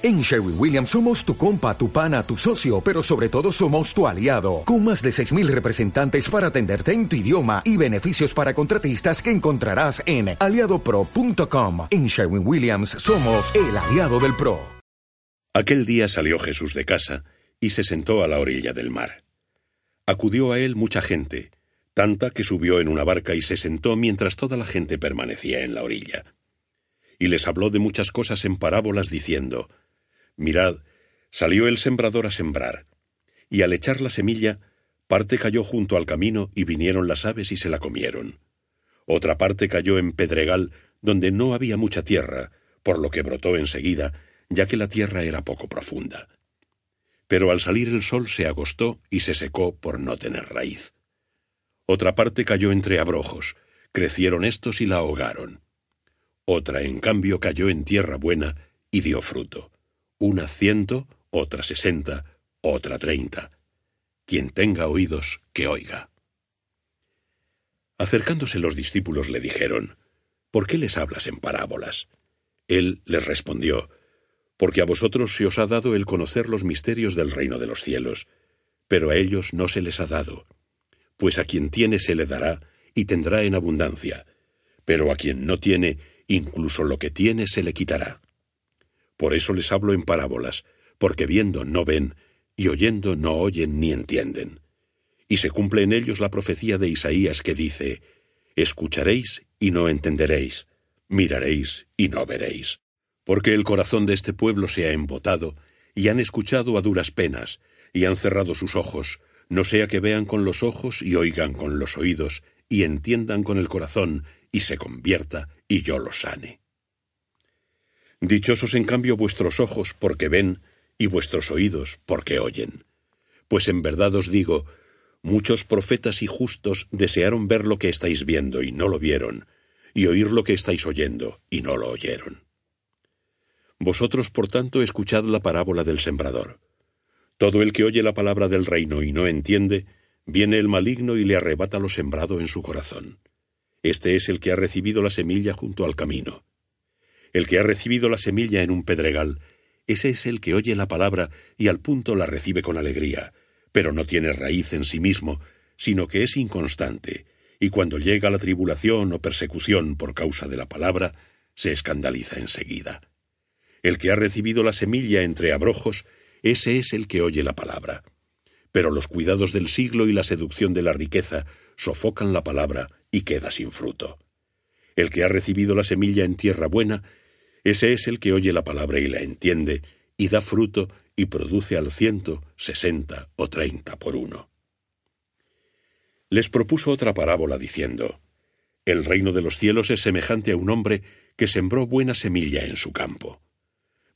En Sherwin Williams somos tu compa, tu pana, tu socio, pero sobre todo somos tu aliado, con más de 6.000 representantes para atenderte en tu idioma y beneficios para contratistas que encontrarás en aliadopro.com. En Sherwin Williams somos el aliado del PRO. Aquel día salió Jesús de casa y se sentó a la orilla del mar. Acudió a él mucha gente, tanta que subió en una barca y se sentó mientras toda la gente permanecía en la orilla. Y les habló de muchas cosas en parábolas diciendo, Mirad, salió el sembrador a sembrar, y al echar la semilla, parte cayó junto al camino y vinieron las aves y se la comieron. Otra parte cayó en pedregal, donde no había mucha tierra, por lo que brotó enseguida, ya que la tierra era poco profunda. Pero al salir el sol se agostó y se secó por no tener raíz. Otra parte cayó entre abrojos, crecieron estos y la ahogaron. Otra, en cambio, cayó en tierra buena y dio fruto una ciento, otra sesenta, otra treinta. Quien tenga oídos, que oiga. Acercándose los discípulos le dijeron, ¿Por qué les hablas en parábolas? Él les respondió, Porque a vosotros se os ha dado el conocer los misterios del reino de los cielos, pero a ellos no se les ha dado. Pues a quien tiene se le dará, y tendrá en abundancia, pero a quien no tiene, incluso lo que tiene se le quitará. Por eso les hablo en parábolas, porque viendo no ven, y oyendo no oyen ni entienden. Y se cumple en ellos la profecía de Isaías que dice, Escucharéis y no entenderéis, miraréis y no veréis. Porque el corazón de este pueblo se ha embotado, y han escuchado a duras penas, y han cerrado sus ojos, no sea que vean con los ojos y oigan con los oídos, y entiendan con el corazón, y se convierta, y yo los sane. Dichosos en cambio vuestros ojos porque ven y vuestros oídos porque oyen. Pues en verdad os digo, muchos profetas y justos desearon ver lo que estáis viendo y no lo vieron, y oír lo que estáis oyendo y no lo oyeron. Vosotros, por tanto, escuchad la parábola del sembrador. Todo el que oye la palabra del reino y no entiende, viene el maligno y le arrebata lo sembrado en su corazón. Este es el que ha recibido la semilla junto al camino. El que ha recibido la semilla en un pedregal, ese es el que oye la palabra y al punto la recibe con alegría, pero no tiene raíz en sí mismo, sino que es inconstante, y cuando llega la tribulación o persecución por causa de la palabra, se escandaliza enseguida. El que ha recibido la semilla entre abrojos, ese es el que oye la palabra. Pero los cuidados del siglo y la seducción de la riqueza sofocan la palabra y queda sin fruto. El que ha recibido la semilla en tierra buena, ese es el que oye la palabra y la entiende, y da fruto y produce al ciento, sesenta o treinta por uno. Les propuso otra parábola diciendo, El reino de los cielos es semejante a un hombre que sembró buena semilla en su campo.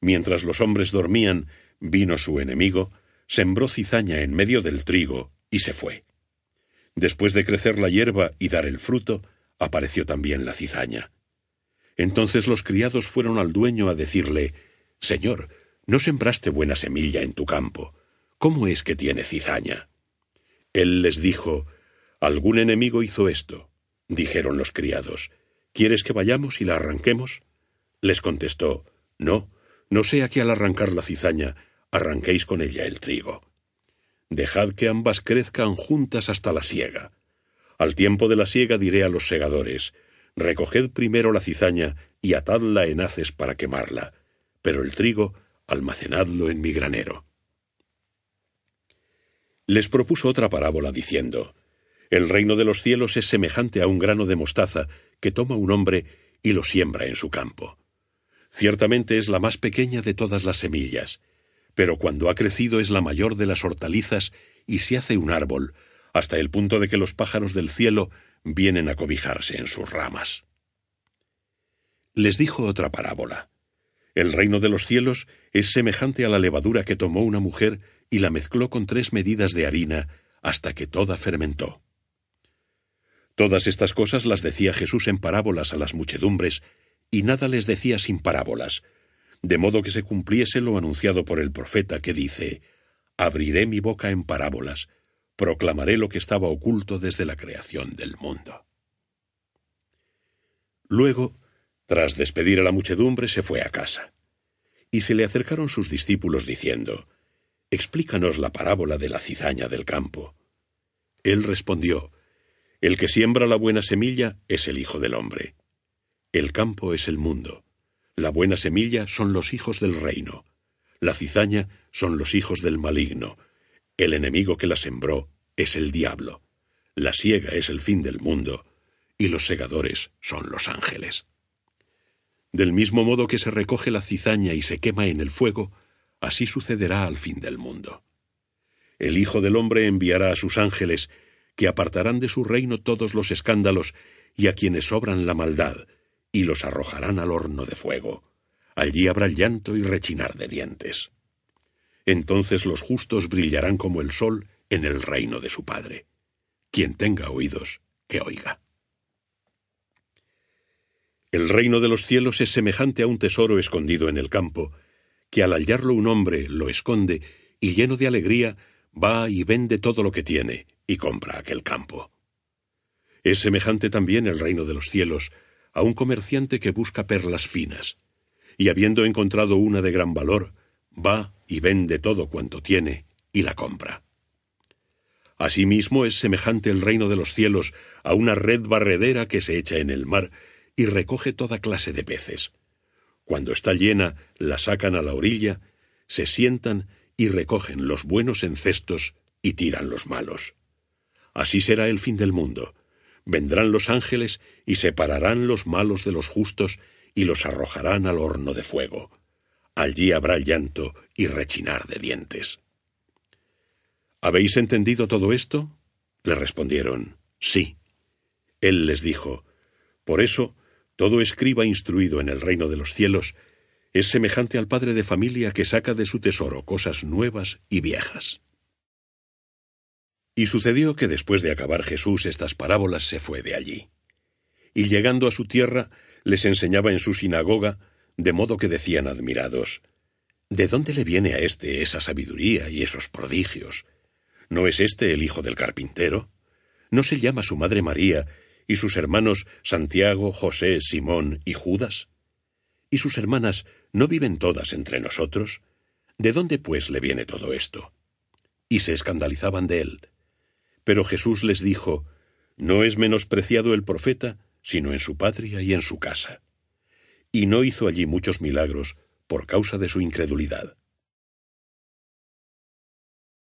Mientras los hombres dormían, vino su enemigo, sembró cizaña en medio del trigo y se fue. Después de crecer la hierba y dar el fruto, apareció también la cizaña. Entonces los criados fueron al dueño a decirle, Señor, no sembraste buena semilla en tu campo. ¿Cómo es que tiene cizaña? Él les dijo, Algún enemigo hizo esto. Dijeron los criados, ¿Quieres que vayamos y la arranquemos? Les contestó, No, no sea que al arrancar la cizaña arranquéis con ella el trigo. Dejad que ambas crezcan juntas hasta la siega. Al tiempo de la siega diré a los segadores, recoged primero la cizaña y atadla en haces para quemarla, pero el trigo almacenadlo en mi granero. Les propuso otra parábola diciendo, El reino de los cielos es semejante a un grano de mostaza que toma un hombre y lo siembra en su campo. Ciertamente es la más pequeña de todas las semillas, pero cuando ha crecido es la mayor de las hortalizas y se hace un árbol, hasta el punto de que los pájaros del cielo vienen a cobijarse en sus ramas. Les dijo otra parábola. El reino de los cielos es semejante a la levadura que tomó una mujer y la mezcló con tres medidas de harina hasta que toda fermentó. Todas estas cosas las decía Jesús en parábolas a las muchedumbres, y nada les decía sin parábolas, de modo que se cumpliese lo anunciado por el profeta que dice, Abriré mi boca en parábolas, proclamaré lo que estaba oculto desde la creación del mundo. Luego, tras despedir a la muchedumbre, se fue a casa. Y se le acercaron sus discípulos diciendo, Explícanos la parábola de la cizaña del campo. Él respondió, El que siembra la buena semilla es el Hijo del Hombre. El campo es el mundo. La buena semilla son los hijos del reino. La cizaña son los hijos del maligno. El enemigo que la sembró es el diablo. La siega es el fin del mundo, y los segadores son los ángeles. Del mismo modo que se recoge la cizaña y se quema en el fuego, así sucederá al fin del mundo. El Hijo del Hombre enviará a sus ángeles, que apartarán de su reino todos los escándalos y a quienes sobran la maldad, y los arrojarán al horno de fuego. Allí habrá llanto y rechinar de dientes. Entonces los justos brillarán como el sol en el reino de su Padre. Quien tenga oídos, que oiga. El reino de los cielos es semejante a un tesoro escondido en el campo, que al hallarlo un hombre lo esconde y lleno de alegría va y vende todo lo que tiene y compra aquel campo. Es semejante también el reino de los cielos a un comerciante que busca perlas finas, y habiendo encontrado una de gran valor, va y vende todo cuanto tiene y la compra. Asimismo es semejante el reino de los cielos a una red barredera que se echa en el mar y recoge toda clase de peces. Cuando está llena, la sacan a la orilla, se sientan y recogen los buenos en cestos y tiran los malos. Así será el fin del mundo. Vendrán los ángeles y separarán los malos de los justos y los arrojarán al horno de fuego. Allí habrá llanto y rechinar de dientes. ¿Habéis entendido todo esto? Le respondieron, sí. Él les dijo, Por eso, todo escriba instruido en el reino de los cielos es semejante al padre de familia que saca de su tesoro cosas nuevas y viejas. Y sucedió que después de acabar Jesús estas parábolas se fue de allí. Y llegando a su tierra, les enseñaba en su sinagoga, de modo que decían admirados, ¿De dónde le viene a éste esa sabiduría y esos prodigios? ¿No es éste el hijo del carpintero? ¿No se llama su madre María y sus hermanos Santiago, José, Simón y Judas? ¿Y sus hermanas no viven todas entre nosotros? ¿De dónde pues le viene todo esto? Y se escandalizaban de él. Pero Jesús les dijo, No es menospreciado el profeta, sino en su patria y en su casa. Y no hizo allí muchos milagros por causa de su incredulidad.